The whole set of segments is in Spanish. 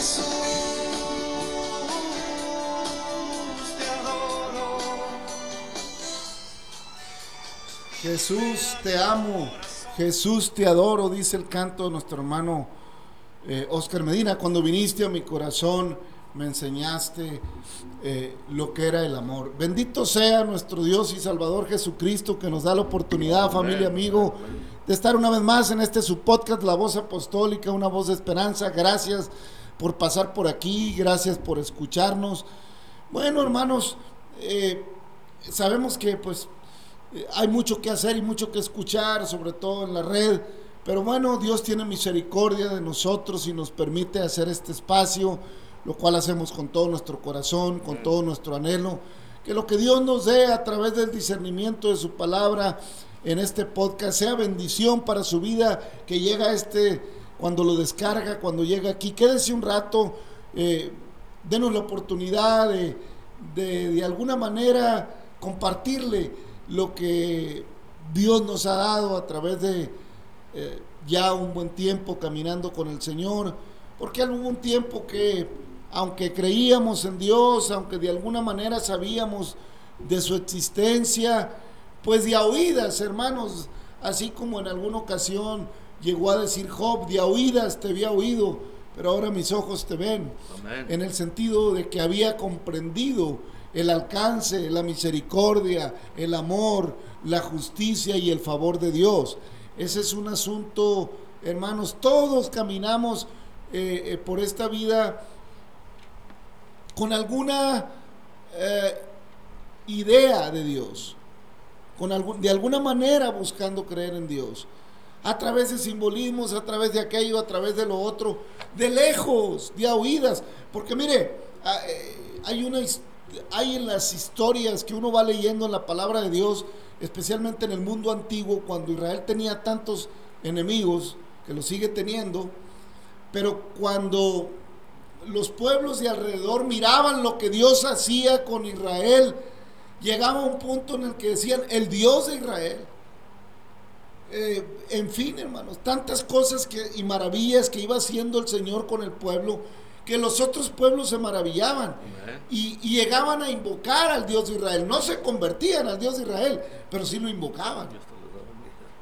Jesús, te adoro. Jesús, te amo. Jesús, te adoro, dice el canto de nuestro hermano eh, Oscar Medina. Cuando viniste a mi corazón, me enseñaste eh, lo que era el amor. Bendito sea nuestro Dios y Salvador Jesucristo que nos da la oportunidad, familia, amigo, de estar una vez más en este su podcast, La Voz Apostólica, una voz de esperanza. Gracias por pasar por aquí, gracias por escucharnos. Bueno, hermanos, eh, sabemos que pues eh, hay mucho que hacer y mucho que escuchar, sobre todo en la red. Pero bueno, Dios tiene misericordia de nosotros y nos permite hacer este espacio, lo cual hacemos con todo nuestro corazón, con todo nuestro anhelo. Que lo que Dios nos dé a través del discernimiento de su palabra en este podcast sea bendición para su vida, que llega este, cuando lo descarga, cuando llega aquí. Quédese un rato, eh, denos la oportunidad de, de, de alguna manera compartirle lo que Dios nos ha dado a través de eh, ya un buen tiempo caminando con el Señor, porque hubo un tiempo que, aunque creíamos en Dios, aunque de alguna manera sabíamos de su existencia, pues de a oídas, hermanos, así como en alguna ocasión llegó a decir Job, de oídas te había oído, pero ahora mis ojos te ven, Amén. en el sentido de que había comprendido el alcance, la misericordia, el amor, la justicia y el favor de Dios. Ese es un asunto, hermanos, todos caminamos eh, eh, por esta vida con alguna eh, idea de Dios, con algún- de alguna manera buscando creer en Dios, a través de simbolismos, a través de aquello, a través de lo otro, de lejos, de a oídas, porque mire, ah, eh, hay una hay en las historias que uno va leyendo en la palabra de Dios, especialmente en el mundo antiguo, cuando Israel tenía tantos enemigos, que lo sigue teniendo, pero cuando los pueblos de alrededor miraban lo que Dios hacía con Israel, llegaba un punto en el que decían, el Dios de Israel. Eh, en fin, hermanos, tantas cosas que, y maravillas que iba haciendo el Señor con el pueblo, que los otros pueblos se maravillaban y, y llegaban a invocar al Dios de Israel. No se convertían al Dios de Israel, pero sí lo invocaban.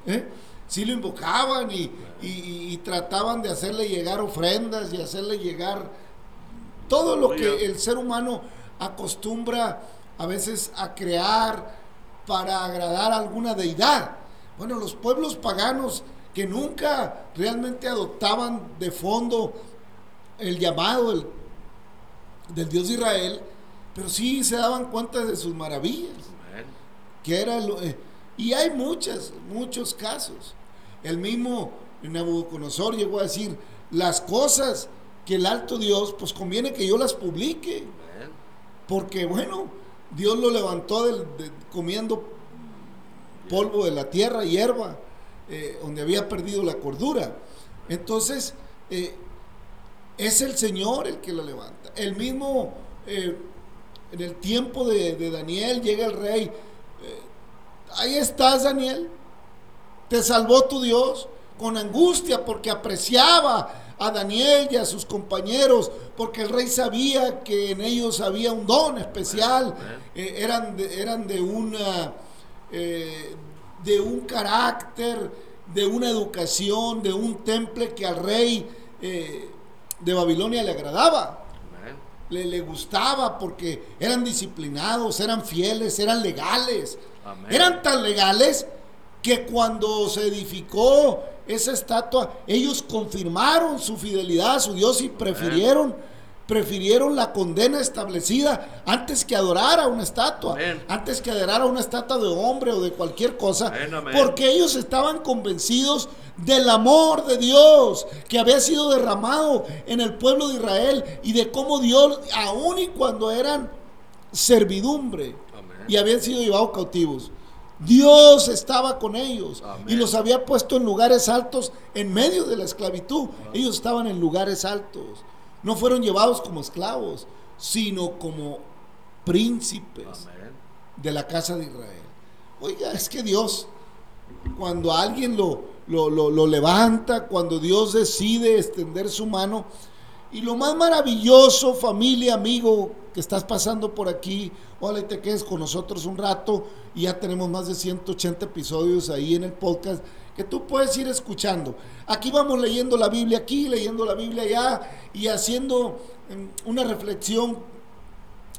¿eh? Sí lo invocaban y, y- y trataban de hacerle llegar ofrendas y hacerle llegar todo lo que el ser humano acostumbra a veces a crear para agradar a alguna deidad. Bueno, los pueblos paganos que nunca realmente adoptaban de fondo el llamado del, del Dios de Israel, pero sí se daban cuenta de sus maravillas que era lo- eh, y hay muchas, muchos casos. El mismo Nabucodonosor llegó a decir, las cosas que el alto Dios, pues conviene que yo las publique. Porque bueno, Dios lo levantó del- de- comiendo polvo de la tierra, hierba, eh, donde había perdido la cordura. Entonces, eh, es el Señor el que lo levanta. El mismo, eh, en el tiempo de, de Daniel, llega el rey. ahí estás, Daniel. Te salvó tu Dios con angustia porque apreciaba a Daniel y a sus compañeros, porque el rey sabía que en ellos había un don especial, eran, de, eran de una eh, de un carácter, de una educación, de un temple que al rey eh, de Babilonia le agradaba le, le gustaba porque eran disciplinados, eran fieles, eran legales. Amén. Eran tan legales que cuando se edificó esa estatua, ellos confirmaron su fidelidad a su Dios y prefirieron, prefirieron la condena establecida antes que adorar a una estatua, Amén. antes que adorar a una estatua de hombre o de cualquier cosa, Amén, amén. porque ellos estaban convencidos del amor de Dios que había sido derramado en el pueblo de Israel y de cómo Dios, aun y cuando eran servidumbre y habían sido llevados cautivos, Dios estaba con ellos Amén. y los había puesto en lugares altos en medio de la esclavitud. Ellos estaban en lugares altos. No fueron llevados como esclavos, sino como príncipes Amén. de la casa de Israel. Oiga, es que Dios, cuando alguien lo, lo, lo- lo levanta, cuando Dios decide extender su mano, y lo más maravilloso, familia, amigo, que estás pasando por aquí, ojalá y te quedes con nosotros un rato, y ya tenemos más de 180 episodios ahí en el podcast que tú puedes ir escuchando. Aquí vamos leyendo la Biblia aquí, leyendo la Biblia allá, y haciendo em, una reflexión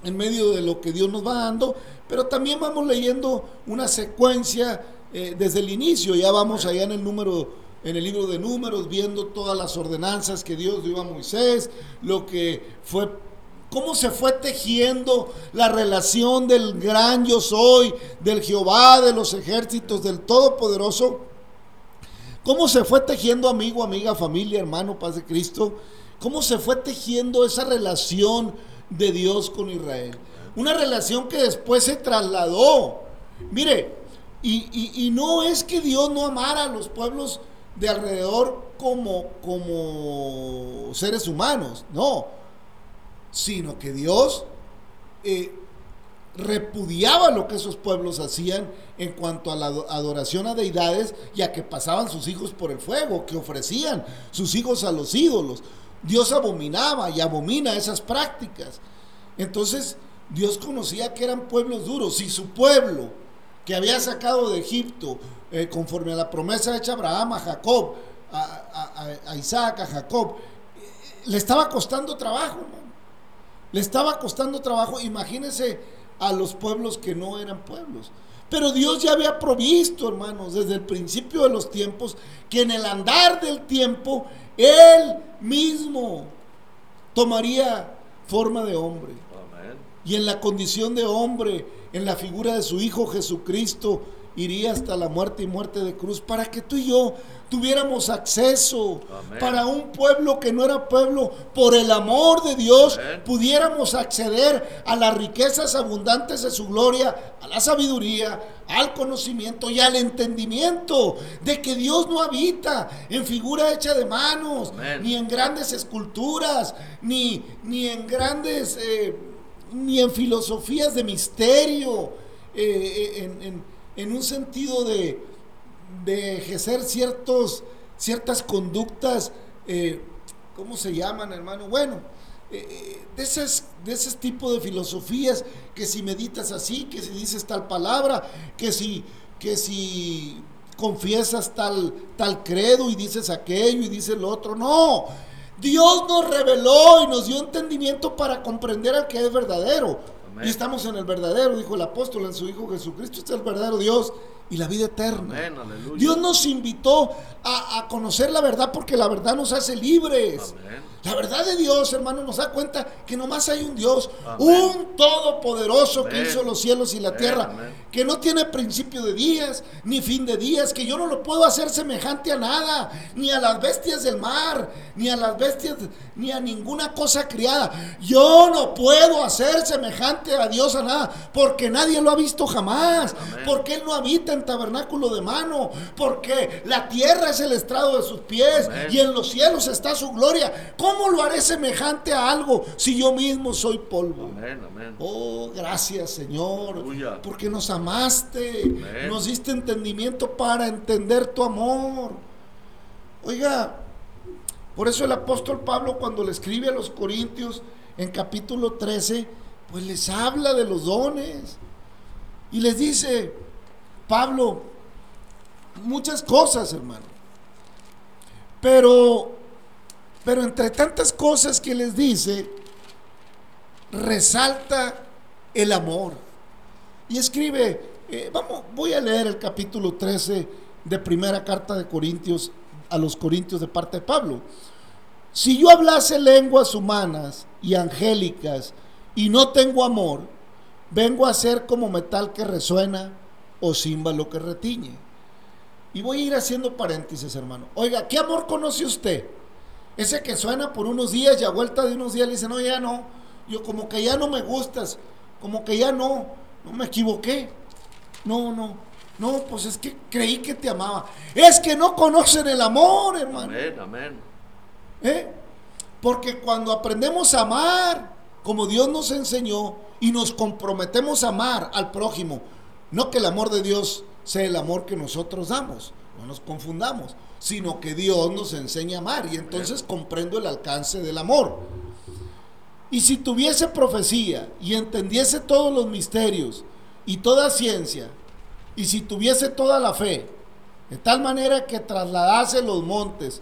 en medio de lo que Dios nos va dando, pero también vamos leyendo una secuencia eh, desde el inicio, ya vamos allá en el número, en el libro de números, viendo todas las ordenanzas que Dios dio a Moisés, lo que fue, cómo se fue tejiendo la relación del gran yo soy, del Jehová, de los ejércitos, del Todopoderoso, cómo se fue tejiendo amigo, amiga, familia, hermano, paz de Cristo, cómo se fue tejiendo esa relación de Dios con Israel. Una relación que después se trasladó. Mire, y, y- no es que Dios no amara a los pueblos de alrededor como, como seres humanos, no, sino que Dios eh, repudiaba lo que esos pueblos hacían en cuanto a la ado- adoración a deidades y a que pasaban sus hijos por el fuego, que ofrecían sus hijos a los ídolos. Dios abominaba y abomina esas prácticas. Entonces, Dios conocía que eran pueblos duros. Si su pueblo, que había sacado de Egipto, eh, conforme a la promesa hecha a Abraham, a Jacob, a, Isaac, a Jacob, eh, le estaba costando trabajo, hermano. Le estaba costando trabajo, imagínense a los pueblos que no eran pueblos. Pero Dios ya había provisto, hermanos, desde el principio de los tiempos, que en el andar del tiempo, Él mismo tomaría forma de hombre. Y en la condición de hombre, en la figura de su Hijo Jesucristo, iría hasta la muerte y muerte de cruz para que tú y yo tuviéramos acceso Amén. para un pueblo que no era pueblo, por el amor de Dios, Amén. pudiéramos acceder a las riquezas abundantes de su gloria, a la sabiduría, al conocimiento y al entendimiento de que Dios no habita en figura hecha de manos, Amén. ni en grandes esculturas, ni, ni en grandes, eh, ni en filosofías de misterio, eh, eh, en, en- en un sentido de, de ejercer ciertos, ciertas conductas, eh, ¿cómo se llaman, hermano? Bueno, eh, eh, de, esas, de ese tipo de filosofías que si meditas así, que si dices tal palabra, que si, que si confiesas tal, tal credo y dices aquello y dices lo otro. No, Dios nos reveló y nos dio entendimiento para comprender al que es verdadero. Amén. Y estamos en el verdadero, dijo el apóstol, en su Hijo Jesucristo. Este es el verdadero Dios y la vida eterna. Amén. Dios nos invitó a, a- a conocer la verdad porque la verdad nos hace libres. Amén. La verdad de Dios, hermano, nos da cuenta que nomás hay un Dios, Amén. un todopoderoso que Amén. hizo los cielos y la Amén, tierra, que no tiene principio de días ni fin de días, que yo no lo puedo hacer semejante a nada, ni a las bestias del mar, ni a las bestias, ni a ninguna cosa criada. Yo no puedo hacer semejante a Dios a nada, porque nadie lo ha visto jamás, porque Él no habita en tabernáculo de mano, porque la tierra es el estrado de sus pies y en los cielos está su gloria. ¿Cómo lo haré semejante a algo si yo mismo soy polvo? Amén, amén. Oh, gracias Señor, Aleluya. porque nos amaste, Amén. nos diste entendimiento para entender tu amor. Oiga, por eso el apóstol Pablo cuando le escribe a los Corintios en capítulo 13, pues les habla de los dones y les dice, Pablo, muchas cosas, hermano. Pero, pero entre tantas cosas que les dice, resalta el amor. Y escribe, eh, vamos, voy a leer el capítulo 13 de primera carta de Corintios a los Corintios de parte de Pablo. Si yo hablase lenguas humanas y angélicas y no tengo amor, vengo a ser como metal que resuena o címbalo que retiñe. Y voy a ir haciendo paréntesis, hermano. Oiga, ¿qué amor conoce usted? Ese que suena por unos días y a vuelta de unos días le dice, no, ya no. Yo como que ya no me gustas, como que ya no, no me equivoqué. No, no, no, pues es que creí que te amaba. Es que no conocen el amor, hermano. Amén, amén. ¿Eh? Porque cuando aprendemos a amar como Dios nos enseñó y nos comprometemos a amar al prójimo, no que el amor de Dios sea el amor que nosotros damos, no nos confundamos, sino que Dios nos enseña a amar y entonces comprendo el alcance del amor. Y si tuviese profecía y entendiese todos los misterios y toda ciencia, y si tuviese toda la fe, de tal manera que trasladase los montes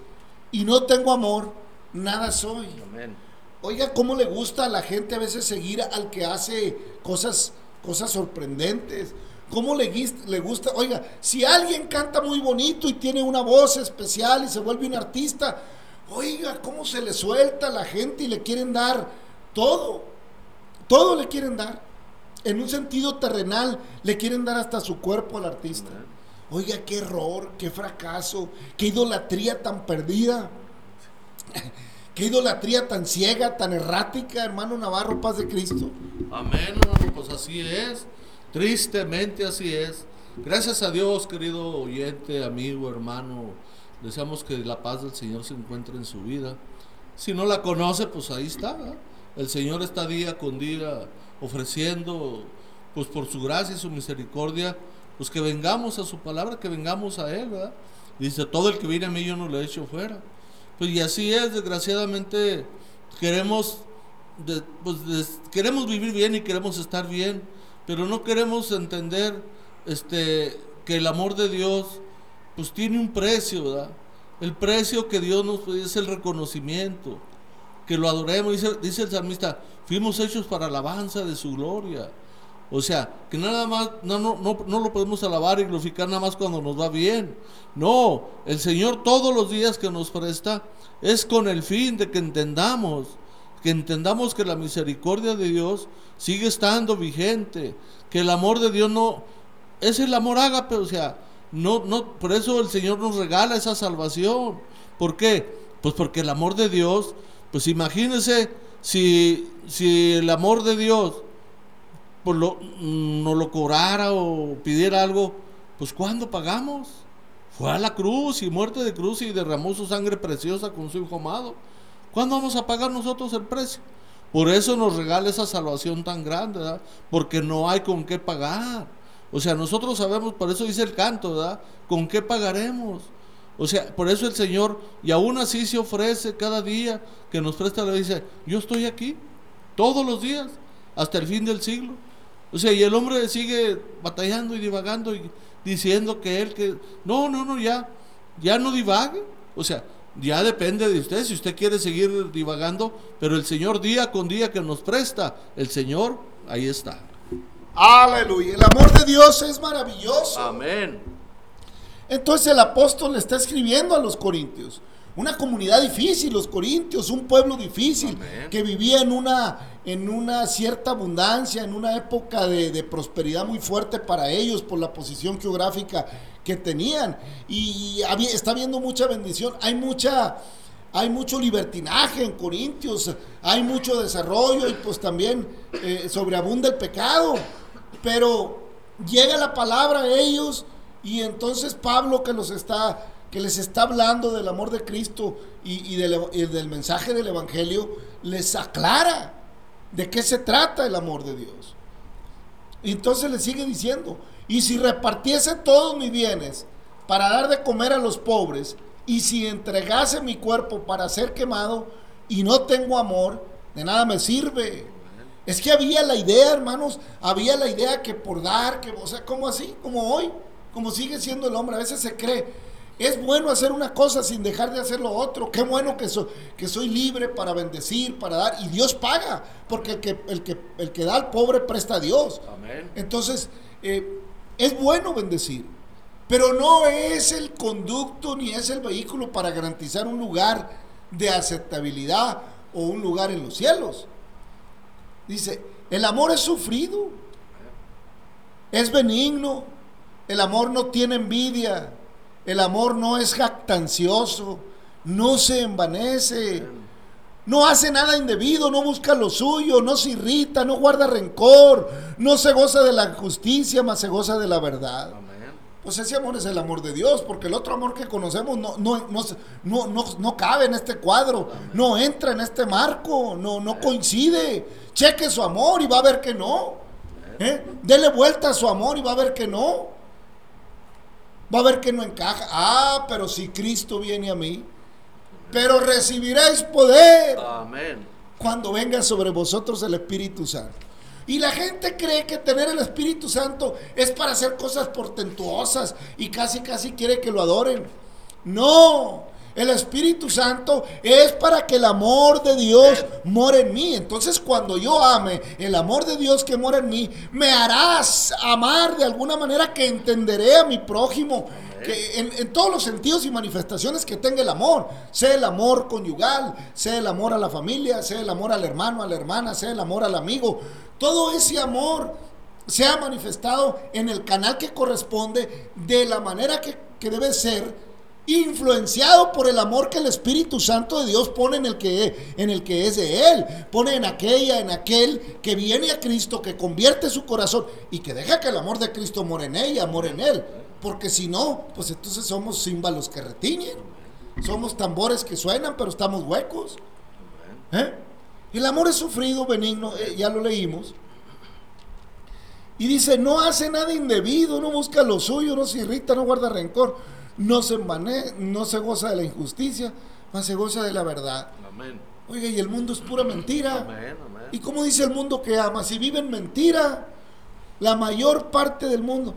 y no tengo amor, nada soy. Amén. Oiga, cómo le gusta a la gente a veces seguir al que hace cosas, cosas sorprendentes. ¿Cómo le, le gusta? Oiga, si alguien canta muy bonito y tiene una voz especial y se vuelve un artista, oiga, cómo se le suelta a la gente y le quieren dar todo. Todo le quieren dar. En un sentido terrenal, le quieren dar hasta su cuerpo al artista. Oiga, qué error, qué fracaso, qué idolatría tan perdida. Qué idolatría tan ciega, tan errática, hermano Navarro, paz de Cristo. Amén, pues así es. Tristemente así es. Gracias a Dios, querido oyente, amigo, hermano. Deseamos que la paz del Señor se encuentre en su vida. Si no la conoce, pues ahí está. El Señor está día con día ofreciendo, pues por su gracia y su misericordia, pues que vengamos a su palabra, que vengamos a Él, ¿verdad? Dice, todo el que viene a mí yo no lo echo fuera. Pues y así es, desgraciadamente queremos pues, queremos vivir bien y queremos estar bien, pero no queremos entender este que el amor de Dios pues tiene un precio, ¿verdad? El precio que Dios nos pide es el reconocimiento, que lo adoremos, dice, dice el salmista, fuimos hechos para alabanza de su gloria. O sea, que nada más, no, no, no, no lo podemos alabar y glorificar nada más cuando nos va bien. No, el Señor todos los días que nos presta es con el fin de que entendamos, que entendamos que la misericordia de Dios sigue estando vigente, que el amor de Dios no, es el amor ágape, o sea, no, no, por eso el Señor nos regala esa salvación. ¿Por qué? Pues porque el amor de Dios, pues imagínense si, si el amor de Dios pues lo, mm, nos lo cobrara o pidiera algo, pues ¿cuándo pagamos? Fue a la cruz y muerte de cruz y derramó su sangre preciosa con su hijo amado. ¿Cuándo vamos a pagar nosotros el precio? Por eso nos regala esa salvación tan grande, ¿verdad? Porque no hay con qué pagar. O sea, nosotros sabemos, por eso dice el canto, ¿verdad? ¿Con qué pagaremos? O sea, por eso el Señor, y aún así se ofrece cada día que nos presta, le dice, yo estoy aquí, todos los días, hasta el fin del siglo. O sea, y el hombre sigue batallando y divagando y diciendo que él, que, no, no, no, ya, ya no divague. O sea, ya depende de usted si usted quiere seguir divagando, pero el Señor día con día que nos presta, el Señor, ahí está. Aleluya. El amor de Dios es maravilloso. Amén. Entonces el apóstol le está escribiendo a los corintios. Una comunidad difícil, los corintios, un pueblo difícil, Amén. que vivía en una, en una cierta abundancia, en una época de, de prosperidad muy fuerte para ellos por la posición geográfica que tenían. Y está habiendo mucha bendición. Hay mucha, hay mucho libertinaje en Corintios, hay mucho desarrollo y pues también eh, sobreabunda el pecado. Pero llega la palabra a ellos y entonces Pablo que los está que les está hablando del amor de Cristo y, del, mensaje del Evangelio, les aclara de qué se trata el amor de Dios. Y entonces le sigue diciendo, y si repartiese todos mis bienes para dar de comer a los pobres, y si entregase mi cuerpo para ser quemado, y no tengo amor, de nada me sirve. Es que había la idea, hermanos, había la idea que por dar, que, o sea, como así, como hoy, como sigue siendo el hombre, a veces se cree, es bueno hacer una cosa sin dejar de hacer lo otro, qué bueno que, so- que soy libre para bendecir, para dar, y Dios paga, porque el que, el que, el que da al pobre presta a Dios. Amén. Entonces, eh, es bueno bendecir, pero no es el conducto ni es el vehículo para garantizar un lugar de aceptabilidad o un lugar en los cielos. Dice, el amor es sufrido, es benigno, el amor no tiene envidia, el amor no es jactancioso, no se envanece, no hace nada indebido, no busca lo suyo, no se irrita, no guarda rencor, no se goza de la justicia, mas se goza de la verdad. Amén. Pues ese amor es el amor de Dios, porque el otro amor que conocemos no, no, no, no, no, no cabe en este cuadro, no entra en este marco, no, no coincide. Cheque su amor y va a ver que no. ¿eh? Dele vuelta a su amor y va a ver que no. Va a ver que no encaja. Ah, pero si Cristo viene a mí, pero recibiréis poder Amén. cuando venga sobre vosotros el Espíritu Santo. Y la gente cree que tener el Espíritu Santo es para hacer cosas portentuosas y casi casi quiere que lo adoren. No, el Espíritu Santo es para que el amor de Dios more en mí. Entonces cuando yo ame el amor de Dios que mora en mí, me harás amar de alguna manera que entenderé a mi prójimo. Que en, todos los sentidos y manifestaciones que tenga el amor, sea el amor conyugal, sea el amor a la familia, sea el amor al hermano, a la hermana, sea el amor al amigo, todo ese amor se ha manifestado en el canal que corresponde de la manera que, que debe ser influenciado por el amor que el Espíritu Santo de Dios pone en el que en el que es de él, pone en aquella, en aquel que viene a Cristo, que convierte su corazón y que deja que el amor de Cristo more en ella, more en él, porque si no, pues entonces somos címbalos que retiñen. Somos tambores que suenan, pero estamos huecos. ¿Eh? El amor es sufrido, benigno, eh, ya lo leímos. Y dice, no hace nada indebido, no busca lo suyo, no se irrita, no guarda rencor, no se envane- no se goza de la injusticia, mas se goza de la verdad. Amén. Oiga, y el mundo es pura mentira. Amén. Amén. ¿Y cómo dice el mundo que ama? Si vive en mentira, la mayor parte del mundo.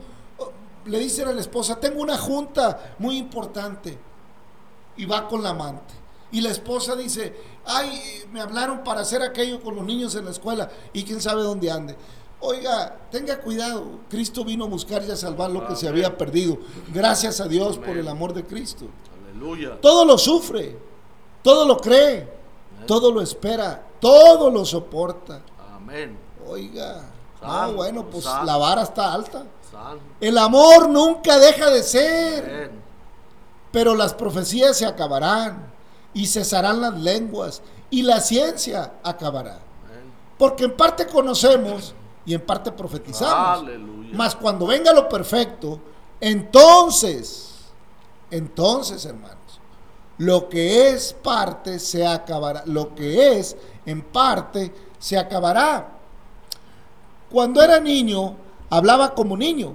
Le dicen a la esposa, tengo una junta muy importante. Y va con la amante. Y la esposa dice, ay, me hablaron para hacer aquello con los niños en la escuela y quién sabe dónde ande. Oiga, tenga cuidado, Cristo vino a buscar y a salvar lo que se había perdido. Gracias a Dios por el amor de Cristo. Aleluya. Todo lo sufre, todo lo cree, todo lo espera, todo lo soporta. Amén. Oiga, no, Santo, bueno, pues la vara está alta. Santo. El amor nunca deja de ser, pero las profecías se acabarán y cesarán las lenguas y la ciencia acabará. Porque en parte conocemos y en parte profetizamos. Aleluya. Mas cuando venga lo perfecto, entonces, entonces, hermanos, lo que es parte se acabará. Lo que es en parte se acabará. Cuando era niño, hablaba como niño.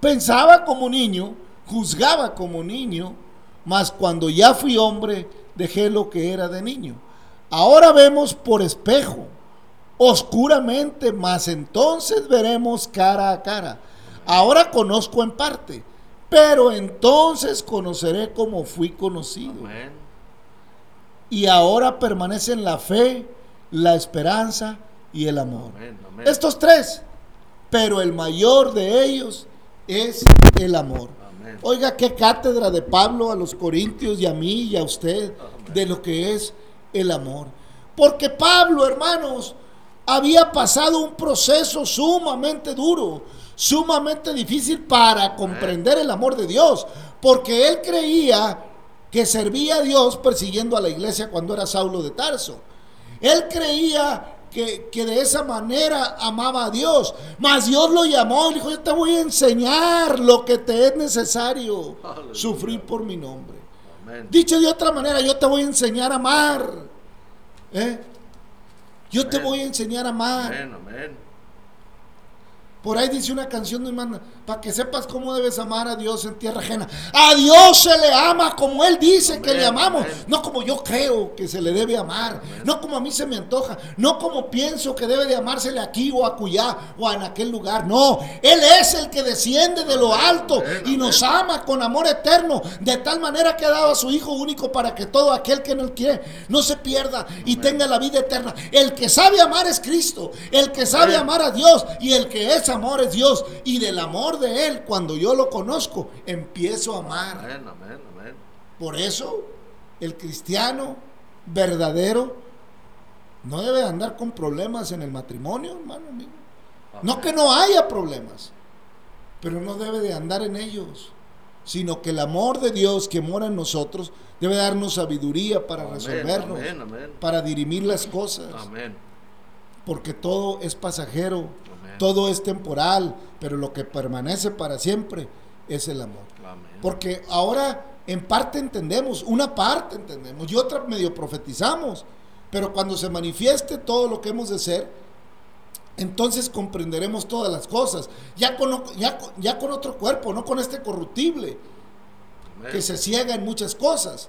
Pensaba como niño, juzgaba como niño, mas cuando ya fui hombre, dejé lo que era de niño. Ahora vemos por espejo, oscuramente, mas entonces veremos cara a cara. Ahora conozco en parte, pero entonces conoceré como fui conocido. Amén. Y ahora permanecen la fe, la esperanza y el amor. Amén. Amén. Estos tres, pero el mayor de ellos es el amor. Amén. Oiga, qué cátedra de Pablo a los corintios y a mí y a usted de lo que es el amor. Porque Pablo, hermanos, había pasado un proceso sumamente duro, sumamente difícil para comprender el amor de Dios, porque él creía que servía a Dios persiguiendo a la iglesia cuando era Saulo de Tarso. Él creía que, que de esa manera amaba a Dios, mas Dios lo llamó y dijo, yo te voy a enseñar lo que te es necesario Aleluya. sufrir por mi nombre. Amén. Dicho de otra manera, yo te voy a enseñar a amar. ¿eh? Yo te voy a enseñar a amar. Amén, amén. Por ahí dice una canción de hermana, para que sepas cómo debes amar a Dios en tierra ajena. A Dios se le ama como Él dice que le amamos, amén. no como yo creo que se le debe amar, no como a mí se me antoja, no como pienso que debe de amársele aquí o acullá o en aquel lugar. No, Él es el que desciende de lo alto y nos ama con amor eterno, de tal manera que ha dado a su Hijo único para que todo aquel que él quiere no se pierda y tenga la vida eterna. El que sabe amar es Cristo, el que sabe amar a Dios y el que es amor es Dios. Y del amor de Él, cuando yo lo conozco, empiezo a amar. Amén, amén, amén. Por eso, el cristiano verdadero no debe andar con problemas en el matrimonio, hermano mío. No que no haya problemas, pero no debe de andar en ellos, sino que el amor de Dios que mora en nosotros debe darnos sabiduría para Amén, resolvernos, Amén, amén. para dirimir las cosas, Amén. porque todo es pasajero, Amén. Todo es temporal, pero lo que permanece para siempre es el amor. Amén. Porque ahora en parte entendemos, una parte entendemos y otra medio profetizamos. Pero cuando se manifieste todo lo que hemos de ser, entonces comprenderemos todas las cosas. Ya con, o- ya, con- ya con otro cuerpo, no con este corruptible Amén. que se ciega en muchas cosas,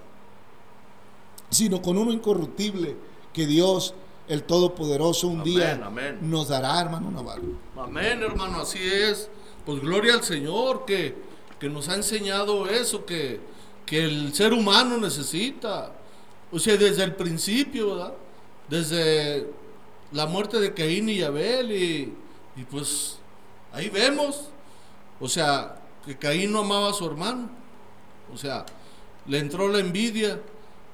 sino con uno incorruptible que Dios, el Todopoderoso, un Amén, día amén. nos dará, hermano Navarro. Amén, hermano, así es. Pues gloria al Señor que, que nos ha enseñado eso que, que el ser humano necesita. O sea, desde el principio, ¿verdad? Desde la muerte de Caín y Abel y, y pues ahí vemos. O sea, que Caín no amaba a su hermano. O sea, le entró la envidia.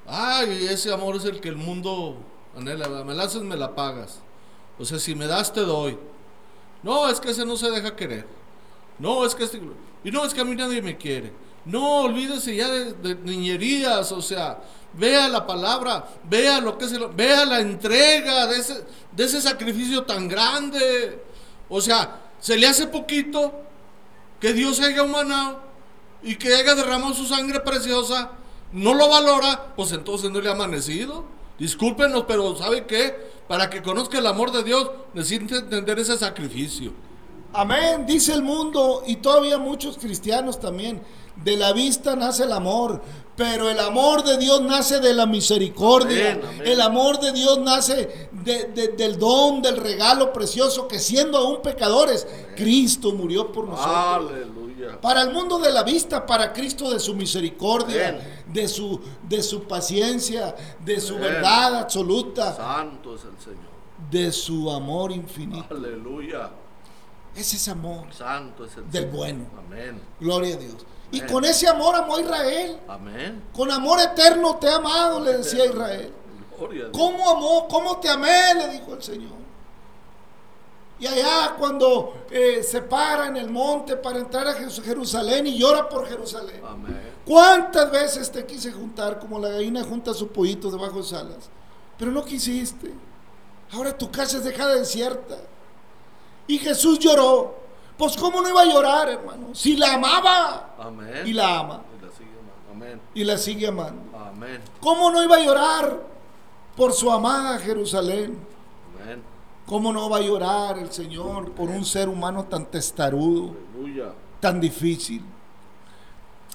Ay, ese amor es el que el mundo ¿verdad? Me la haces, me la pagas. O sea, si me das, te doy. No, es que ese no se deja querer. No, es que este... Y no, es que a mí nadie me quiere. No, olvídese ya de, niñerías, o sea, vea la palabra, vea lo que es el- vea la entrega de ese, de ese sacrificio tan grande. O sea, se le hace poquito que Dios haya humanado y que haya derramado su sangre preciosa, no lo valora, pues entonces no le ha amanecido. Discúlpenos, pero ¿sabe qué? Para que conozca el amor de Dios, necesita entender ese sacrificio. Amén, dice el mundo y todavía muchos cristianos también. De la vista nace el amor, pero el amor de Dios nace de la misericordia. Amén, amén. El amor de Dios nace de- de- del don, del regalo precioso que siendo aún pecadores, Cristo murió por nosotros. Aleluya. Para el mundo de la vista, para Cristo de su misericordia, de su, de su paciencia, de su verdad absoluta, Santo es el Señor. de su amor infinito. Aleluya. Ese es amor. Santo es el Del Señor. bueno. Amén. Gloria a Dios. Y con ese amor amó a Israel. Amén. Con amor eterno te he amado, le decía Israel. Gloria a Dios. ¿Cómo amó? ¿Cómo te amé? Le dijo el Señor. Y allá cuando eh, se para en el monte para entrar a Jerusalén y llora por Jerusalén. Amén. ¿Cuántas veces te quise juntar como la gallina junta sus pollitos debajo de sus alas? Pero no quisiste. Ahora tu casa es dejada desierta. Y Jesús lloró. Pues cómo no iba a llorar, hermano. Si la amaba Amén. y la ama Y la sigue amando. Amén. y la sigue amando. Amén. ¿Cómo no iba a llorar por su amada Jerusalén? Amén. ¿Cómo no va a llorar el Señor por un ser humano tan testarudo, Aleluya. tan difícil?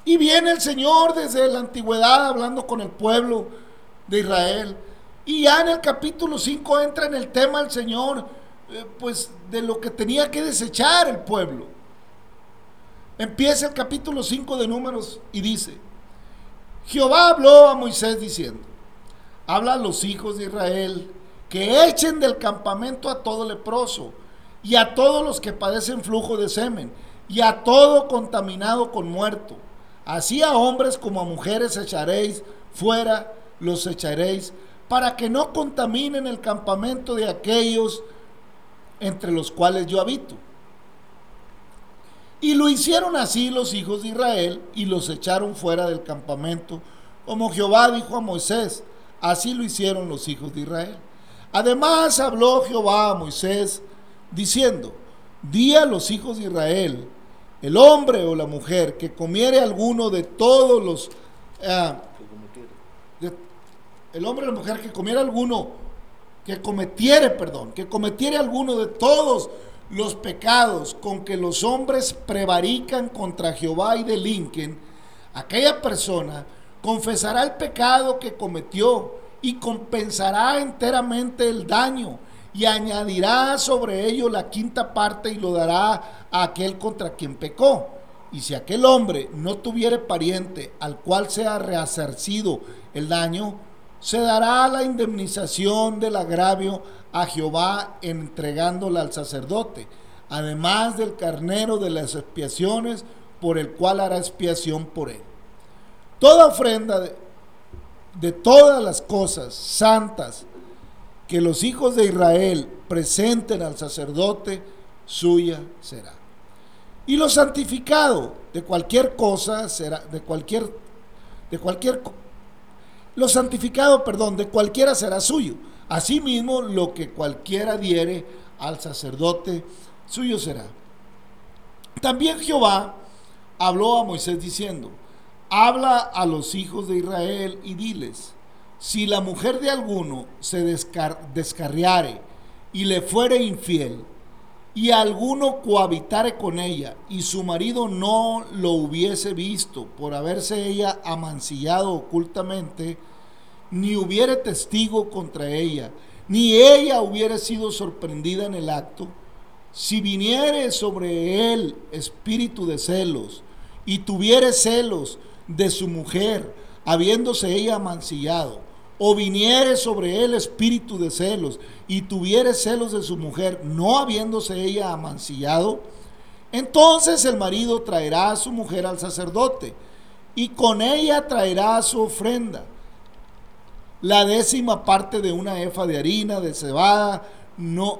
Y viene el Señor desde la antigüedad hablando con el pueblo de Israel. Y ya en el capítulo 5 entra en el tema el Señor, eh, pues de lo que tenía que desechar el pueblo. Empieza el capítulo 5 de números y dice, Jehová habló a Moisés diciendo, habla a los hijos de Israel que echen del campamento a todo leproso y a todos los que padecen flujo de semen, y a todo contaminado con muerto. Así a hombres como a mujeres echaréis fuera, los echaréis, para que no contaminen el campamento de aquellos entre los cuales yo habito. Y lo hicieron así los hijos de Israel y los echaron fuera del campamento, como Jehová dijo a Moisés, así lo hicieron los hijos de Israel. Además habló Jehová a Moisés diciendo, di a los hijos de Israel, el hombre o la mujer que comiere alguno de todos los... de- el hombre o la mujer que comiera alguno, que cometiere, perdón, que cometiere alguno de todos los pecados con que los hombres prevarican contra Jehová y delinquen, aquella persona confesará el pecado que cometió y compensará enteramente el daño y añadirá sobre ello la quinta parte y lo dará a aquel contra quien pecó. Y si aquel hombre no tuviere pariente al cual sea reasarcido el daño, se dará la indemnización del agravio a Jehová entregándola al sacerdote, además del carnero de las expiaciones por el cual hará expiación por él. Toda ofrenda de, todas las cosas santas que los hijos de Israel presenten al sacerdote, suya será. Y lo santificado de cualquier cosa será, de cualquier, de cualquier, lo santificado, perdón, de cualquiera será suyo. Asimismo, lo que cualquiera diere al sacerdote, suyo será. También Jehová habló a Moisés diciendo, habla a los hijos de Israel y diles, si la mujer de alguno se descar- descarriare y le fuere infiel, y alguno cohabitare con ella, y su marido no lo hubiese visto por haberse ella amancillado ocultamente, ni hubiere testigo contra ella, ni ella hubiere sido sorprendida en el acto, si viniere sobre él espíritu de celos, y tuviere celos de su mujer, habiéndose ella amancillado, o viniere sobre él espíritu de celos, y tuviere celos de su mujer, no habiéndose ella amancillado, entonces el marido traerá a su mujer al sacerdote, y con ella traerá su ofrenda, la décima parte de una efa de harina de cebada, no,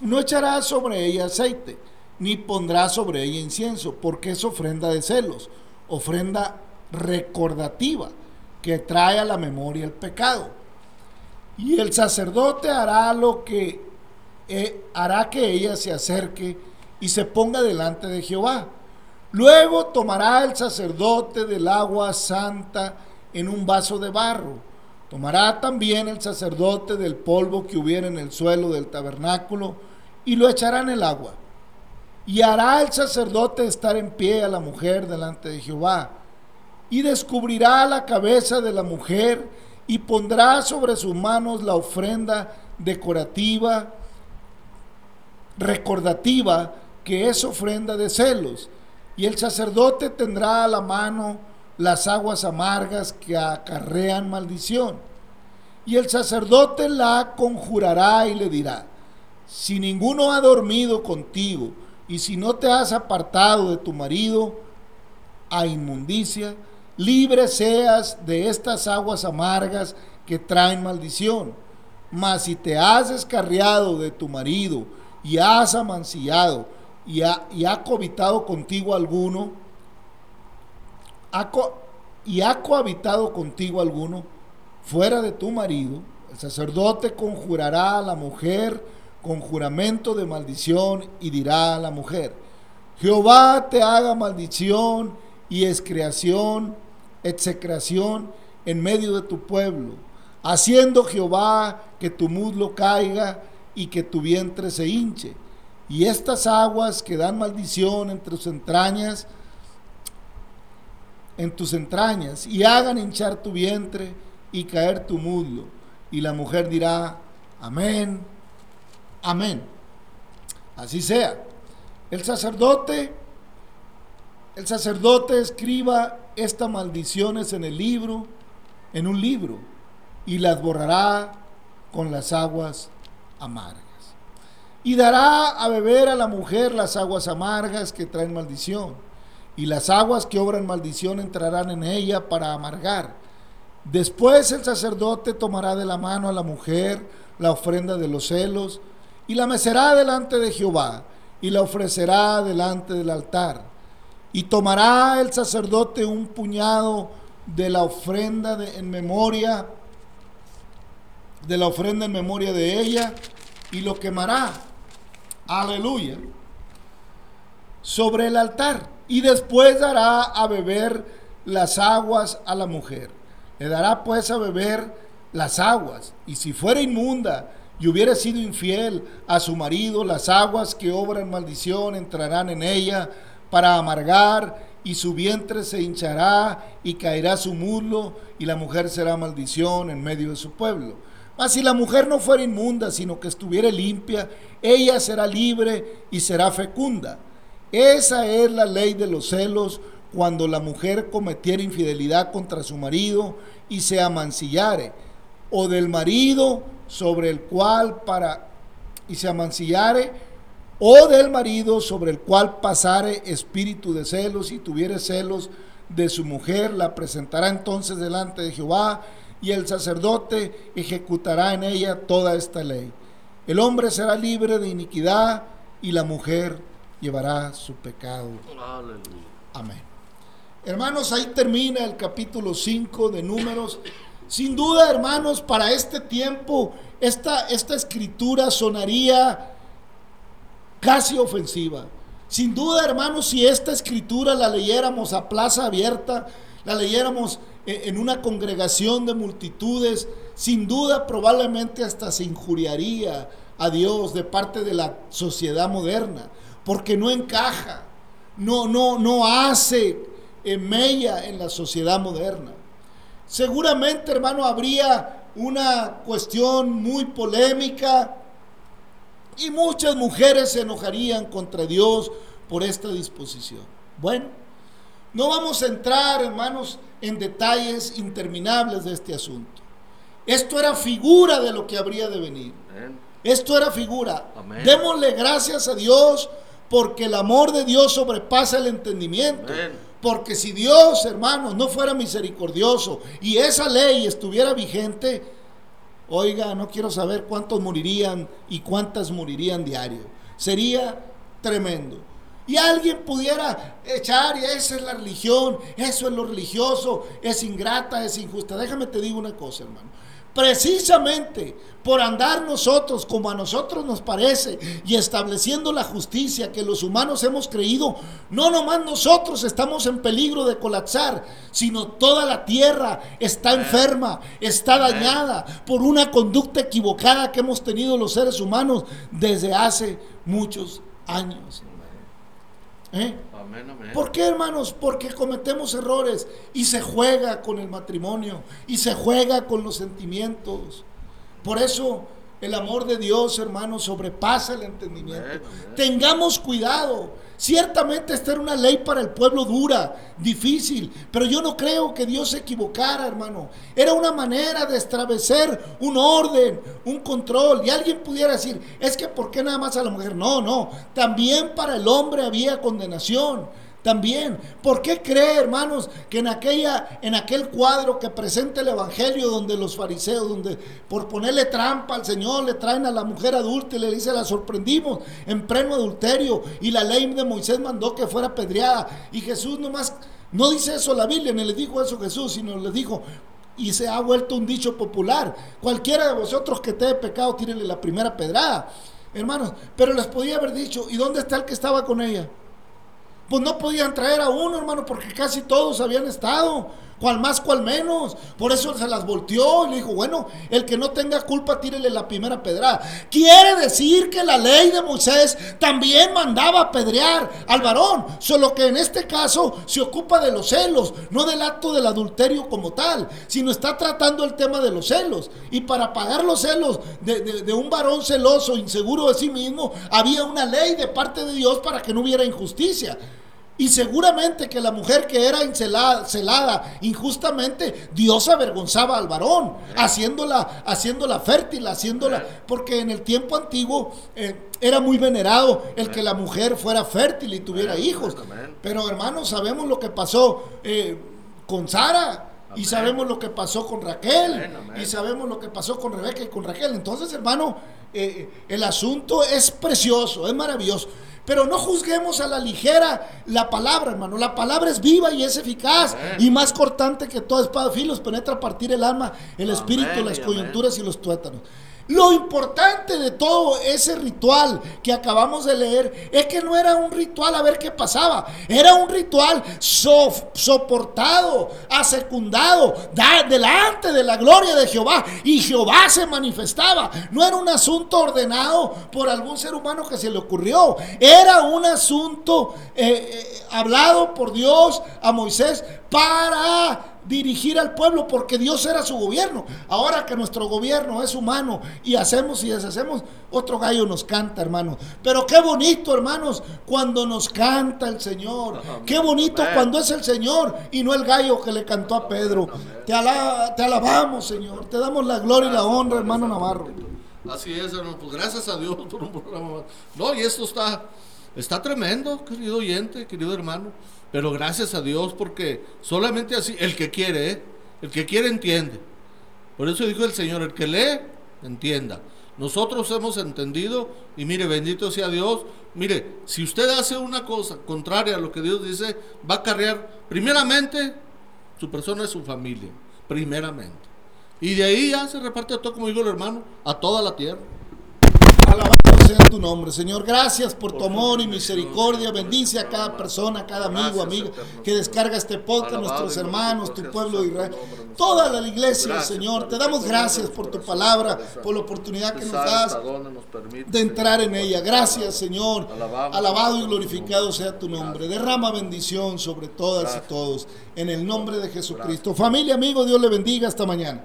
no echará sobre ella aceite, ni pondrá sobre ella incienso, porque es ofrenda de celos, ofrenda recordativa, que trae a la memoria el pecado. Y el sacerdote hará lo que eh, hará que ella se acerque y se ponga delante de Jehová. Luego tomará el sacerdote del agua santa en un vaso de barro. Tomará también el sacerdote del polvo que hubiera en el suelo del tabernáculo y lo echará en el agua. Y hará el sacerdote estar en pie a la mujer delante de Jehová. Y descubrirá la cabeza de la mujer y pondrá sobre sus manos la ofrenda decorativa, recordativa, que es ofrenda de celos. Y el sacerdote tendrá a la mano las aguas amargas que acarrean maldición. Y el sacerdote la conjurará y le dirá, si ninguno ha dormido contigo y si no te has apartado de tu marido a inmundicia, libre seas de estas aguas amargas que traen maldición. Mas si te has descarriado de tu marido y has amancillado y ha, y ha cohabitado contigo alguno, ha co- y ha cohabitado contigo alguno fuera de tu marido, el sacerdote conjurará a la mujer con juramento de maldición y dirá a la mujer, Jehová te haga maldición y excreación, execración en medio de tu pueblo, haciendo Jehová que tu muslo caiga y que tu vientre se hinche. Y estas aguas que dan maldición entre tus entrañas, en tus entrañas, y hagan hinchar tu vientre y caer tu muslo. Y la mujer dirá, amén, amén. Así sea. El sacerdote, el sacerdote escriba estas maldiciones en el libro, en un libro, y las borrará con las aguas amargas. y dará a beber a la mujer las aguas amargas que traen maldición, y las aguas que obran maldición entrarán en ella para amargar. Después el sacerdote tomará de la mano a la mujer la ofrenda de los celos, y la mecerá delante de Jehová, y la ofrecerá delante del altar. Y tomará el sacerdote un puñado de la ofrenda en memoria, de la ofrenda en memoria de ella, y lo quemará. Aleluya. Sobre el altar. Y después dará a beber las aguas a la mujer. Le dará pues a beber las aguas. Y si fuera inmunda y hubiera sido infiel a su marido, las aguas que obran maldición entrarán en ella para amargar y su vientre se hinchará y caerá su muslo y la mujer será maldición en medio de su pueblo. Mas si la mujer no fuera inmunda, sino que estuviera limpia, ella será libre y será fecunda. Esa es la ley de los celos cuando la mujer cometiera infidelidad contra su marido y se amancillare, o del marido sobre el cual para y se amancillare, o del marido sobre el cual pasare espíritu de celos y tuviere celos de su mujer, la presentará entonces delante de Jehová y el sacerdote ejecutará en ella toda esta ley. El hombre será libre de iniquidad y la mujer llevará su pecado. Aleluya. Amén. Hermanos, ahí termina el capítulo 5 de números. Sin duda, hermanos, para este tiempo, esta, esta escritura sonaría casi ofensiva. Sin duda, hermanos, si esta escritura la leyéramos a plaza abierta, la leyéramos e- en una congregación de multitudes, sin duda probablemente hasta se injuriaría a Dios de parte de la sociedad moderna, porque no encaja, no, no, no hace eh, mella en la sociedad moderna. Seguramente, hermano, habría una cuestión muy polémica y muchas mujeres se enojarían contra Dios por esta disposición. Bueno, no vamos a entrar, hermanos, en detalles interminables de este asunto. Esto era figura de lo que habría de venir. Amén. Esto era figura. Amén. Démosle gracias a Dios porque el amor de Dios sobrepasa el entendimiento. Amén. Porque si Dios, hermanos, no fuera misericordioso y esa ley estuviera vigente, oiga, no quiero saber cuántos morirían y cuántas morirían diario. Sería tremendo. Y alguien pudiera echar, y esa es la religión, eso es lo religioso, es ingrata, es injusta. Déjame te digo una cosa, hermano. Precisamente por andar nosotros como a nosotros nos parece y estableciendo la justicia que los humanos hemos creído, no nomás nosotros estamos en peligro de colapsar, sino toda la tierra está enferma, está dañada por una conducta equivocada que hemos tenido los seres humanos desde hace muchos años. ¿Eh? Amén, amén. ¿Por qué, hermanos? Porque cometemos errores y se juega con el matrimonio y se juega con los sentimientos. Por eso el amor de Dios, hermanos, sobrepasa el entendimiento. Amén, amén. Tengamos cuidado. Ciertamente esta era una ley para el pueblo dura, difícil, pero yo no creo que Dios se equivocara, hermano. Era una manera de establecer un orden, un control. Y alguien pudiera decir, es que ¿por qué nada más a la mujer? No, no. También para el hombre había condenación. También, ¿por qué cree, hermanos, que en aquella, en aquel cuadro que presenta el Evangelio, donde los fariseos, donde por ponerle trampa al Señor le traen a la mujer adulta y le dice, la sorprendimos en pleno adulterio y la ley de Moisés mandó que fuera apedreada y Jesús nomás, no dice eso la Biblia, ni le dijo eso Jesús, sino le dijo, y se ha vuelto un dicho popular, cualquiera de vosotros que te pecado, tírele la primera pedrada, hermanos, pero les podía haber dicho, ¿y dónde está el que estaba con ella? Pues no podían traer a uno, hermano, porque casi todos habían estado, cual más, cual menos. Por eso se las volteó y le dijo, bueno, el que no tenga culpa, tírele la primera pedrada. Quiere decir que la ley de Moisés también mandaba apedrear al varón, solo que en este caso se ocupa de los celos, no del acto del adulterio como tal, sino está tratando el tema de los celos. Y para pagar los celos de, de- de un varón celoso, inseguro de sí mismo, había una ley de parte de Dios para que no hubiera injusticia. Y seguramente que la mujer que era encelada- celada injustamente, Dios avergonzaba al varón, haciéndola, haciéndola fértil, haciéndola, porque en el tiempo antiguo eh, era muy venerado el que la mujer fuera fértil y tuviera hijos. Pero hermanos, sabemos lo que pasó eh, con Sara. Y sabemos lo que pasó con Raquel. Y sabemos lo que pasó con Rebeca y con Raquel. Entonces, hermano, eh, el asunto es precioso, es maravilloso. Pero no juzguemos a la ligera la palabra, hermano. La palabra es viva y es eficaz Amén. y más cortante que toda espada de filos. Penetra a partir el alma, el espíritu, las coyunturas y los tuétanos. Lo importante de todo ese ritual que acabamos de leer es que no era un ritual a ver qué pasaba, era un ritual so- soportado, asecundado, da- delante de la gloria de Jehová. Y Jehová se manifestaba. No era un asunto ordenado por algún ser humano que se le ocurrió, era un asunto eh, eh, hablado por Dios a Moisés para dirigir al pueblo porque Dios era su gobierno. Ahora que nuestro gobierno es humano y hacemos y deshacemos, otro gallo nos canta, hermanos. Pero qué bonito, hermanos, cuando nos canta el Señor. Qué bonito cuando es el Señor y no el gallo que le cantó a Pedro. Te, ala- te alabamos, Señor. Te damos la gloria y la honra, hermano Navarro. Así es, hermano. Pues gracias a Dios por un programa. No, y esto está, está tremendo, querido oyente, querido hermano. Pero gracias a Dios porque solamente así, el que quiere, ¿eh? el que quiere entiende. Por eso dijo el Señor, el que lee, entienda. Nosotros hemos entendido y mire, bendito sea Dios. Mire, si usted hace una cosa contraria a lo que Dios dice, va a cargar primeramente su persona y su familia, primeramente. Y de ahí ya se reparte a todo, como digo el hermano, a toda la tierra. Sea tu nombre, Señor. Gracias por tu amor y misericordia. Bendice a cada persona, a cada amigo, amiga que descarga este podcast, nuestros hermanos, tu pueblo de Israel. Toda la iglesia, Señor. Te damos por gracias por tu palabra, por la oportunidad que nos das de entrar en ella. Gracias, Señor. Alabado y glorificado sea tu nombre. Derrama bendición sobre todas y todos. En el nombre de Jesucristo. Familia, amigo, Dios le bendiga. Hasta mañana.